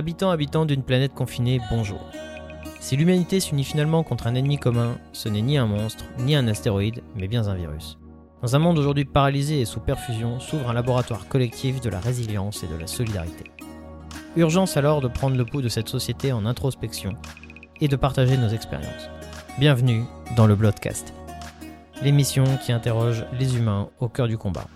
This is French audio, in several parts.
Habitants, habitants d'une planète confinée, bonjour. Si l'humanité s'unit finalement contre un ennemi commun, ce n'est ni un monstre, ni un astéroïde, mais bien un virus. Dans un monde aujourd'hui paralysé et sous perfusion, s'ouvre un laboratoire collectif de la résilience et de la solidarité. Urgence alors de prendre le pouls de cette société en introspection et de partager nos expériences. Bienvenue dans le Bloodcast, l'émission qui interroge les humains au cœur du combat.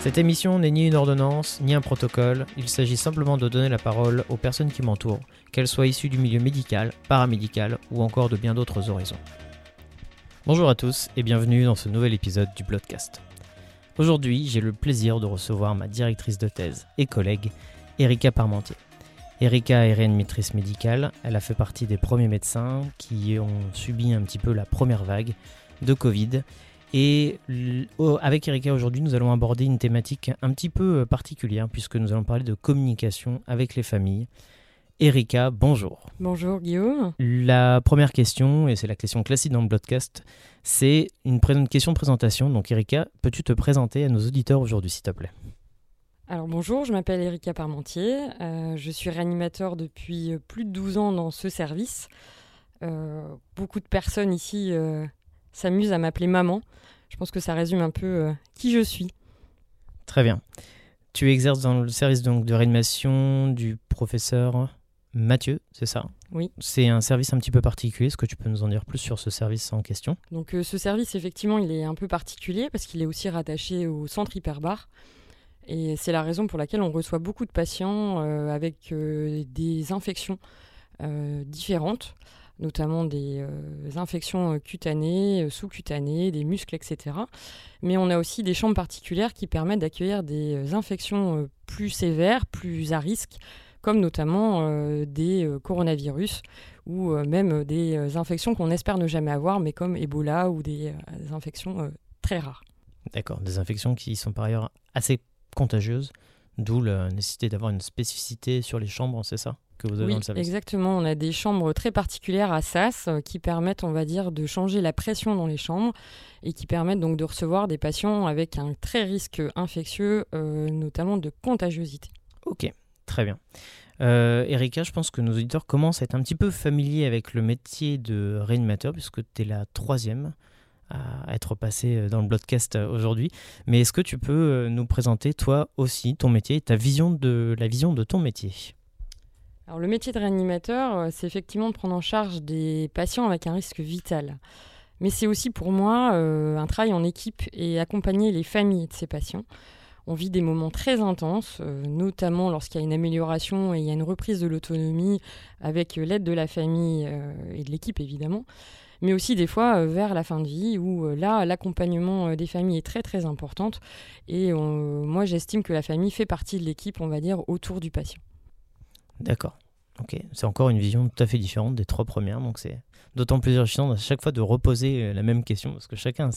Cette émission n'est ni une ordonnance, ni un protocole, il s'agit simplement de donner la parole aux personnes qui m'entourent, qu'elles soient issues du milieu médical, paramédical ou encore de bien d'autres horizons. Bonjour à tous et bienvenue dans ce nouvel épisode du Bloodcast. Aujourd'hui, j'ai le plaisir de recevoir ma directrice de thèse et collègue, Erika Parmentier. Erika est réanimatrice médicale, elle a fait partie des premiers médecins qui ont subi un petit peu la première vague de Covid et avec Erika aujourd'hui, nous allons aborder une thématique un petit peu euh, particulière puisque nous allons parler de communication avec les familles. Erika, bonjour. Bonjour Guillaume. La première question, et c'est la question classique dans le podcast, c'est une, question de présentation. Donc Erika, peux-tu te présenter à nos auditeurs aujourd'hui s'il te plaît? Alors bonjour, je m'appelle Erika Parmentier, euh, je suis réanimateur depuis euh, plus de 12 ans dans ce service. beaucoup de personnes ici s'amusent à m'appeler maman. Je pense que ça résume un peu euh, qui je suis. Très bien. Tu exerces dans le service donc, de réanimation du professeur Mathieu, c'est ça? Oui. C'est un service un petit peu particulier. Est-ce que tu peux nous en dire plus sur ce service en question? Donc euh, ce service, effectivement, il est un peu particulier parce qu'il est aussi rattaché au centre hyperbar. Et c'est la raison pour laquelle on reçoit beaucoup de patients euh, avec des infections différentes notamment des euh, infections euh, cutanées, euh, sous-cutanées, des muscles, etc. Mais on a aussi des chambres particulières qui permettent d'accueillir des infections plus sévères, plus à risque, comme notamment des coronavirus ou même des infections qu'on espère ne jamais avoir, mais comme Ebola ou des, infections très rares. D'accord, des infections qui sont par ailleurs assez contagieuses, d'où la nécessité d'avoir une spécificité sur les chambres, c'est ça? Oui, Exactement, on a des chambres très particulières à SAS euh, qui permettent, on va dire, de changer la pression dans les chambres et qui permettent donc de recevoir des patients avec un très risque infectieux, euh, notamment de contagiosité. Ok, très bien. Euh, Erika, je pense que nos auditeurs commencent à être un petit peu familiers avec le métier de réanimateur, puisque tu es la troisième à être passée dans le broadcast aujourd'hui. Mais est-ce que tu peux nous présenter toi aussi ton métier, ta vision de la vision de ton métier? Le métier de réanimateur, euh, c'est effectivement de prendre en charge des patients avec un risque vital. Mais c'est aussi pour moi euh, un travail en équipe et accompagner les familles de ces patients. On vit des moments très intenses, euh, notamment lorsqu'il y a une amélioration et il y a une reprise de l'autonomie avec l'aide de la famille et de l'équipe évidemment, mais aussi des fois vers la fin de vie où là l'accompagnement des familles est très très importante et moi j'estime que la famille fait partie de l'équipe on va dire autour du patient. D'accord. Ok, c'est encore une vision tout à fait différente des trois premières, donc c'est d'autant plus enrichissant à chaque fois de reposer euh, la même question, parce que chacun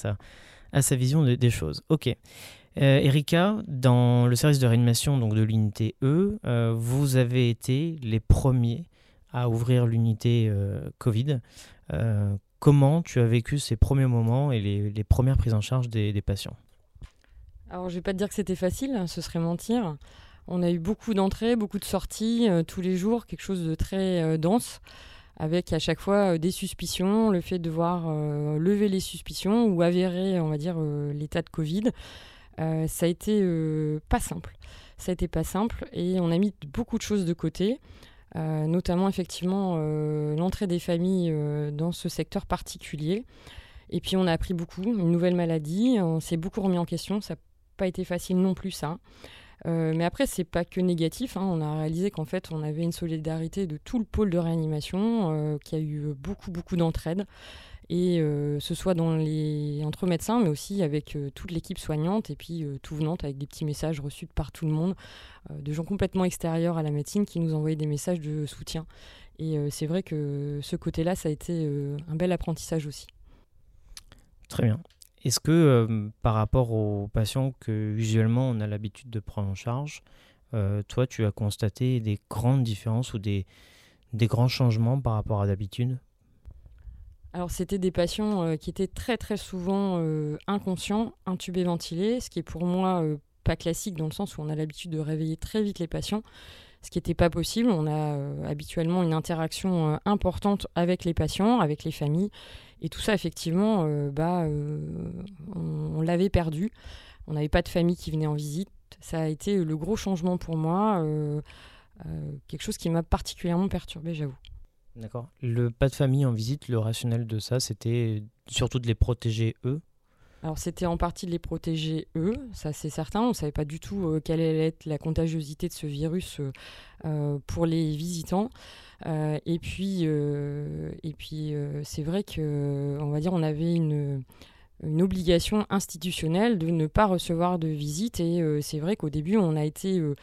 a sa, vision des choses. Ok. Euh, Erika, dans le service de réanimation donc de l'unité E, euh, vous avez été les premiers à ouvrir l'unité Covid. comment tu as vécu ces premiers moments et les, premières prises en charge des, des patients? Alors, je ne vais pas te dire que c'était facile, hein, ce serait mentir. On a eu beaucoup d'entrées, beaucoup de sorties euh, tous les jours, quelque chose de très euh, dense, avec à chaque fois euh, des suspicions, le fait de devoir lever les suspicions ou avérer, on dire, l'état de Covid. ça a été pas simple. Ça a été pas simple et on a mis beaucoup de choses de côté. notamment effectivement l'entrée des familles dans ce secteur particulier. Et puis on a appris beaucoup, une nouvelle maladie, on s'est beaucoup remis en question, ça n'a pas été facile non plus ça. Euh, mais après, c'est pas que négatif. Hein. On a réalisé qu'en fait, on avait une solidarité de tout le pôle de réanimation, euh, qui a eu beaucoup, beaucoup d'entraide. Et euh, ce soit entre médecins, mais aussi avec toute l'équipe soignante, et puis tout venant avec des petits messages reçus par tout le monde, de gens complètement extérieurs à la médecine qui nous envoyaient des messages de soutien. Et c'est vrai que ce côté-là, ça a été un bel apprentissage aussi. Très bien. Est-ce que euh, par rapport aux patients que visuellement on a l'habitude de prendre en charge, euh, toi tu as constaté des grandes différences ou des, des grands changements par rapport à d'habitude? Alors c'était des patients qui étaient très très souvent inconscients, intubés, ventilés, ce qui est pour moi pas classique dans le sens où on a l'habitude de réveiller très vite les patients, ce qui n'était pas possible. On a habituellement une interaction importante avec les patients, avec les familles, et tout ça effectivement, bah, on l'avait perdu. On n'avait pas de famille qui venait en visite. Ça a été le gros changement pour moi, euh, euh, quelque chose qui m'a particulièrement perturbé, j'avoue. D'accord. Le pas de famille en visite, le rationnel de ça, c'était surtout de les protéger eux? Alors c'était en partie de les protéger eux, ça c'est certain. On ne savait pas du tout euh, quelle allait être la contagiosité de ce virus pour les visitants. Et puis, et puis c'est vrai que, on va dire, on avait une, obligation institutionnelle de ne pas recevoir de visite. Et euh, c'est vrai qu'au début, on a été, euh,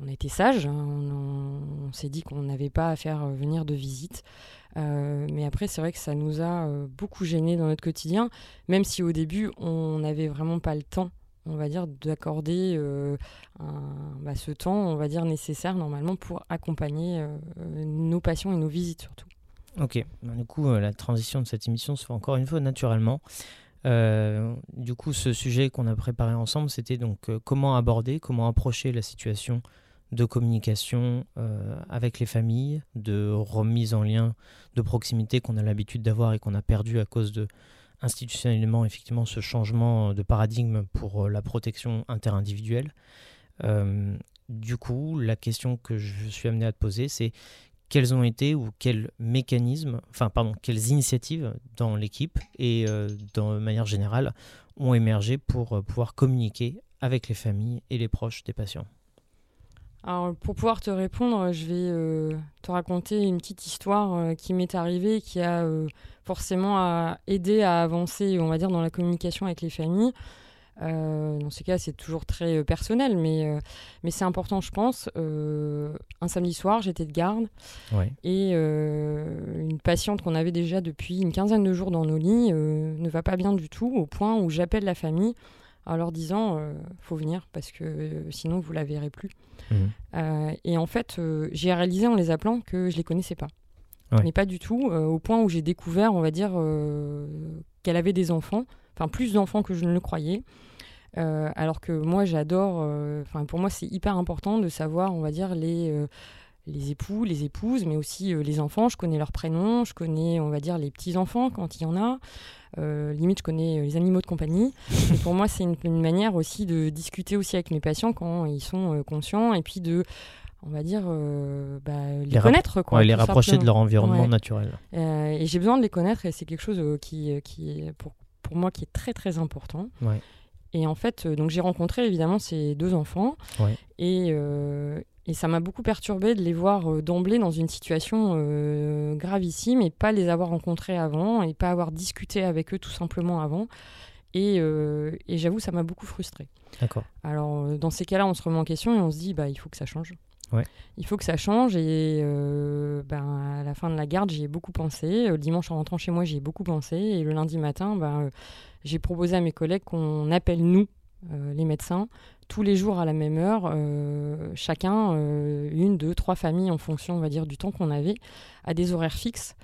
on a été sage. Hein. on, s'est dit qu'on n'avait pas à faire euh, venir de visite. mais après, c'est vrai que ça nous a beaucoup gênés dans notre quotidien, même si au début, on n'avait vraiment pas le temps on va dire, d'accorder bah, ce temps, on va dire, nécessaire normalement pour accompagner nos patients et nos visites surtout. Ok, du coup, la transition de cette émission se fait encore une fois naturellement. Euh, du coup, ce sujet qu'on a préparé ensemble, c'était donc euh, comment aborder, comment approcher la situation de communication euh, avec les familles, de remise en lien de proximité qu'on a l'habitude d'avoir et qu'on a perdu à cause de institutionnellement effectivement ce changement de paradigme pour la protection interindividuelle. du coup, la question que je suis amené à te poser, c'est quels ont été ou quels mécanismes, enfin pardon, quelles initiatives dans l'équipe et euh, de manière générale ont émergé pour euh, pouvoir communiquer avec les familles et les proches des patients? Alors, pour pouvoir te répondre, je vais euh, te raconter une petite histoire qui m'est arrivée, qui a forcément aidé à avancer, on va dire, dans la communication avec les familles. Euh, dans ces cas, c'est toujours très euh, personnel, mais, euh, mais c'est important, je pense. un samedi soir, j'étais de garde et une patiente qu'on avait déjà depuis une quinzaine de jours dans nos lits ne va pas bien du tout, au point où j'appelle la famille en leur disant faut venir parce que sinon vous la verrez plus. Mmh. et en fait, j'ai réalisé en les appelant que je les connaissais pas. Mais pas du tout, au point où j'ai découvert, on va dire, qu'elle avait des enfants, enfin plus d'enfants que je ne le croyais. Euh, alors que moi, j'adore. Euh, enfin, pour moi, c'est hyper important de savoir, on va dire, les, euh, les époux, les épouses, mais aussi les enfants. Je connais leurs prénoms, je connais, on va dire, les petits-enfants quand il y en a. limite, je connais les animaux de compagnie. et pour moi, c'est une, manière aussi de discuter aussi avec mes patients quand ils sont conscients et puis de on va dire, bah, les, connaître. Quoi, les rapprocher de leur environnement naturel. et j'ai besoin de les connaître et c'est quelque chose qui, qui pour, pour moi, qui est très très important. Ouais. Et en fait, euh, donc j'ai rencontré évidemment ces deux enfants. Et, euh, et, ça m'a beaucoup perturbé de les voir euh, d'emblée dans une situation gravissime et pas les avoir rencontrés avant et pas avoir discuté avec eux tout simplement avant. Et, et j'avoue, ça m'a beaucoup frustré. D'accord. Alors, dans ces cas-là, on se remet en question et on se dit, bah, il faut que ça change. Il faut que ça change et ben, à la fin de la garde, j'y ai beaucoup pensé. Le dimanche en rentrant chez moi, j'y ai beaucoup pensé. Et le lundi matin, ben, j'ai proposé à mes collègues qu'on appelle nous, euh, les médecins, tous les jours à la même heure, euh, chacun, euh, une, deux, trois familles en fonction, on va dire, du temps qu'on avait, à des horaires fixes.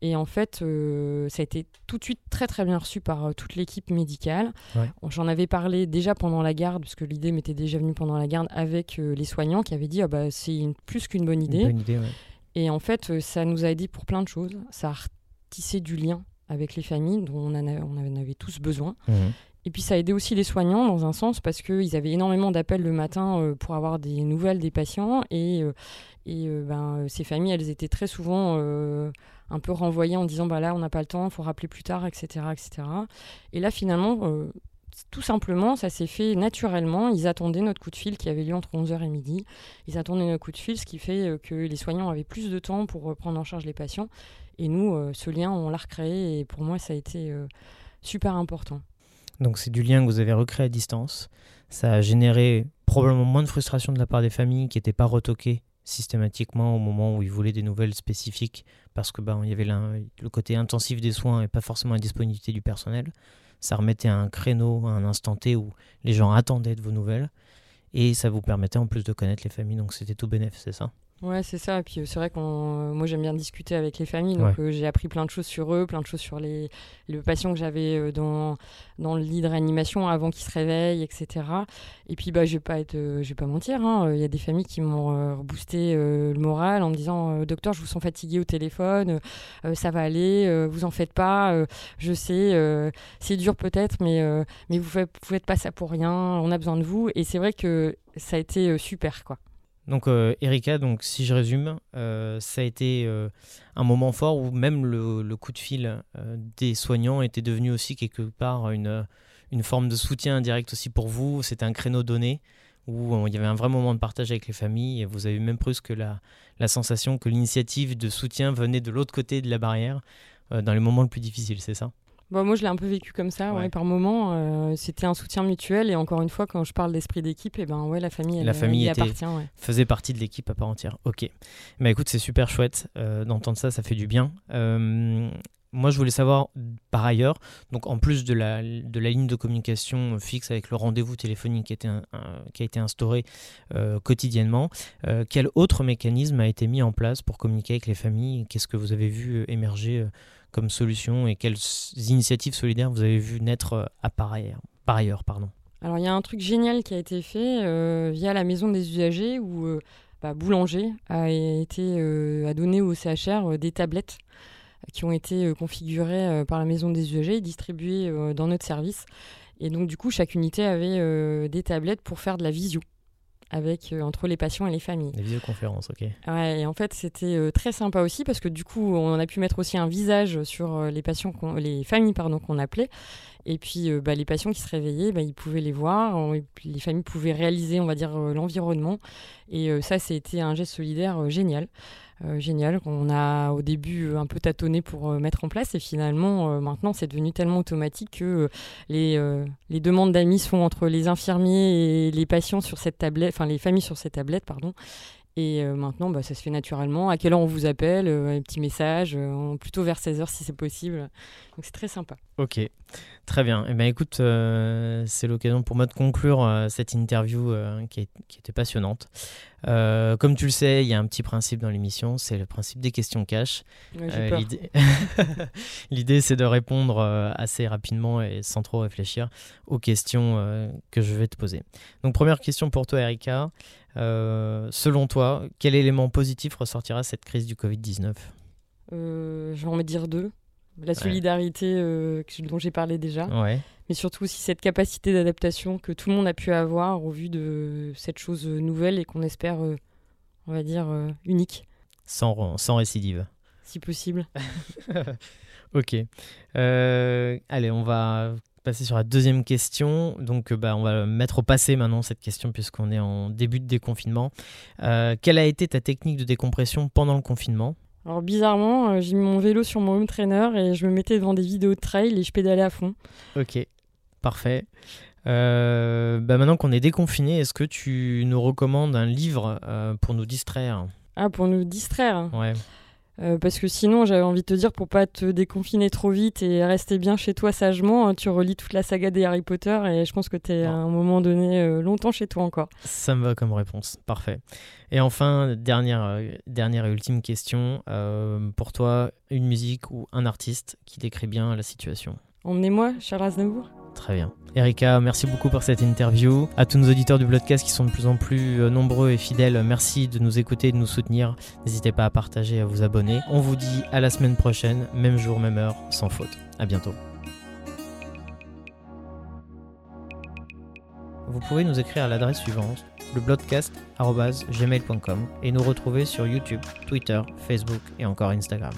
Et en fait, ça a été tout de suite très très bien reçu par toute l'équipe médicale. J'en avais parlé déjà pendant la garde, puisque l'idée m'était déjà venue pendant la garde avec les soignants qui avaient dit ah bah, c'est plus qu'une bonne idée. Bonne idée Et en fait, ça nous a aidé pour plein de choses. Ça a tissé du lien avec les familles dont on, en on avait tous besoin. Mmh. Et puis ça a aidé aussi les soignants dans un sens parce qu'ils avaient énormément d'appels le matin euh, pour avoir des nouvelles des patients et, euh, et euh, ben, ces familles, elles étaient très souvent un peu renvoyées en disant bah là on n'a pas le temps, il faut rappeler plus tard, etc. etc. Et là finalement, tout simplement, ça s'est fait naturellement. Ils attendaient notre coup de fil qui avait lieu entre 11h et midi. Ils attendaient notre coup de fil, ce qui fait que les soignants avaient plus de temps pour prendre en charge les patients. Et nous, euh, ce lien, on l'a recréé et pour moi, ça a été euh, super important. Donc c'est du lien que vous avez recréé à distance. Ça a généré probablement moins de frustration de la part des familles qui n'étaient pas retoquées systématiquement au moment où ils voulaient des nouvelles spécifiques parce que ben, il y avait le côté intensif des soins et pas forcément la disponibilité du personnel. Ça remettait un créneau, un instant T où les gens attendaient de vos nouvelles et ça vous permettait en plus de connaître les familles. Donc c'était tout bénéfice, c'est ça? Ouais, c'est ça. Et puis c'est vrai qu'on, moi j'aime bien discuter avec les familles, donc j'ai appris plein de choses sur eux, plein de choses sur les, le patient que j'avais dans, dans le lit de réanimation avant qu'il se réveille, etc. Et puis bah je vais pas être, je vais pas mentir, hein, il y a des familles qui m'ont boosté le moral en me disant docteur, je vous sens fatigué au téléphone, ça va aller, vous en faites pas, je sais, c'est dur peut-être, mais mais vous faites, vous faites pas ça pour rien, on a besoin de vous. Et c'est vrai que ça a été super quoi. Donc euh, Erika, donc si je résume, euh, ça a été euh, un moment fort où même le, coup de fil des soignants était devenu aussi quelque part une, une forme de soutien indirect aussi pour vous. C'était un créneau donné où il y avait un vrai moment de partage avec les familles et vous avez même plus que la, la sensation que l'initiative de soutien venait de l'autre côté de la barrière dans les moments les plus difficiles, c'est ça? Bon, moi, je l'ai un peu vécu comme ça, ouais. par moment. Euh, c'était un soutien mutuel. Et encore une fois, quand je parle d'esprit d'équipe, et eh ben, ouais, la famille, elle, la famille elle appartient. faisait partie de l'équipe à part entière. Ok. Mais écoute, c'est super chouette euh, d'entendre ça. Ça fait du bien. Euh, moi, je voulais savoir par ailleurs, donc en plus de la, de la ligne de communication fixe avec le rendez-vous téléphonique qui, était qui a été instauré quotidiennement, quel autre mécanisme a été mis en place pour communiquer avec les familles? Qu'est-ce que vous avez vu émerger comme solution et quelles initiatives solidaires vous avez vu naître euh, à par ailleurs, par ailleurs pardon. Alors il y a un truc génial qui a été fait euh, via la maison des usagers où euh, bah, Boulanger a été a donné au CHR des tablettes qui ont été configurées par la maison des usagers et distribuées dans notre service. Et donc du coup chaque unité avait des tablettes pour faire de la visio avec euh, entre les patients et les familles. Les visioconférences, ok. Ouais, et en fait c'était euh, très sympa aussi parce que du coup on a pu mettre aussi un visage sur euh, les patients, les familles pardon qu'on appelait, et puis bah, les patients qui se réveillaient, bah, ils pouvaient les voir, les familles pouvaient réaliser, on va dire, l'environnement, et ça c'était un geste solidaire génial. Euh, génial qu'on a au début un peu tâtonné pour euh, mettre en place. Et finalement euh, maintenant c'est devenu tellement automatique que les, les demandes d'amis sont entre les infirmiers et les patients sur cette tablette, enfin les familles sur cette tablette pardon et maintenant, bah, ça se fait naturellement. À quelle heure on vous appelle Un petit message, plutôt vers 16h si c'est possible. Donc c'est très sympa. Ok, très bien. Eh ben, écoute, c'est l'occasion pour moi de conclure cette interview qui, était passionnante. Euh, comme tu le sais, il y a un petit principe dans l'émission, c'est le principe des questions cash. Euh, l'idée, c'est de répondre euh, assez rapidement et sans trop réfléchir aux questions que je vais te poser. Donc, première question pour toi, Erika. selon toi, quel élément positif ressortira cette crise du Covid-19 Je vais en dire deux. La solidarité dont j'ai parlé déjà. Ouais mais surtout aussi cette capacité d'adaptation que tout le monde a pu avoir au vu de cette chose nouvelle et qu'on espère, euh, on va dire, euh, unique. Sans, sans récidive. Si possible. ok. Euh, allez, on va passer sur la deuxième question. Donc, bah, on va mettre au passé maintenant cette question puisqu'on est en début de déconfinement. quelle a été ta technique de décompression pendant le confinement? Alors bizarrement, j'ai mis mon vélo sur mon home trainer et je me mettais devant des vidéos de trail et je pédalais à fond. Ok. Parfait. Euh, bah maintenant qu'on est déconfiné, est-ce que tu nous recommandes un livre euh, pour nous distraire? Ah, pour nous distraire? Ouais. Euh, parce que sinon, j'avais envie de te dire, pour pas te déconfiner trop vite et rester bien chez toi sagement, hein, tu relis toute la saga des Harry Potter et je pense que tu es à un moment donné longtemps chez toi encore. Ça me va comme réponse, parfait. Et enfin, dernière, dernière et ultime question, pour toi, une musique ou un artiste qui décrit bien la situation? Emmenez-moi, Charles Aznavour? Très bien. Erika, merci beaucoup pour cette interview. À tous nos auditeurs du podcast qui sont de plus en plus euh, nombreux et fidèles, merci de nous écouter de nous soutenir. N'hésitez pas à partager à vous abonner. On vous dit à la semaine prochaine, même jour, même heure, sans faute. À bientôt. Vous pouvez nous écrire à l'adresse suivante le et nous retrouver sur YouTube, Twitter, Facebook et encore Instagram.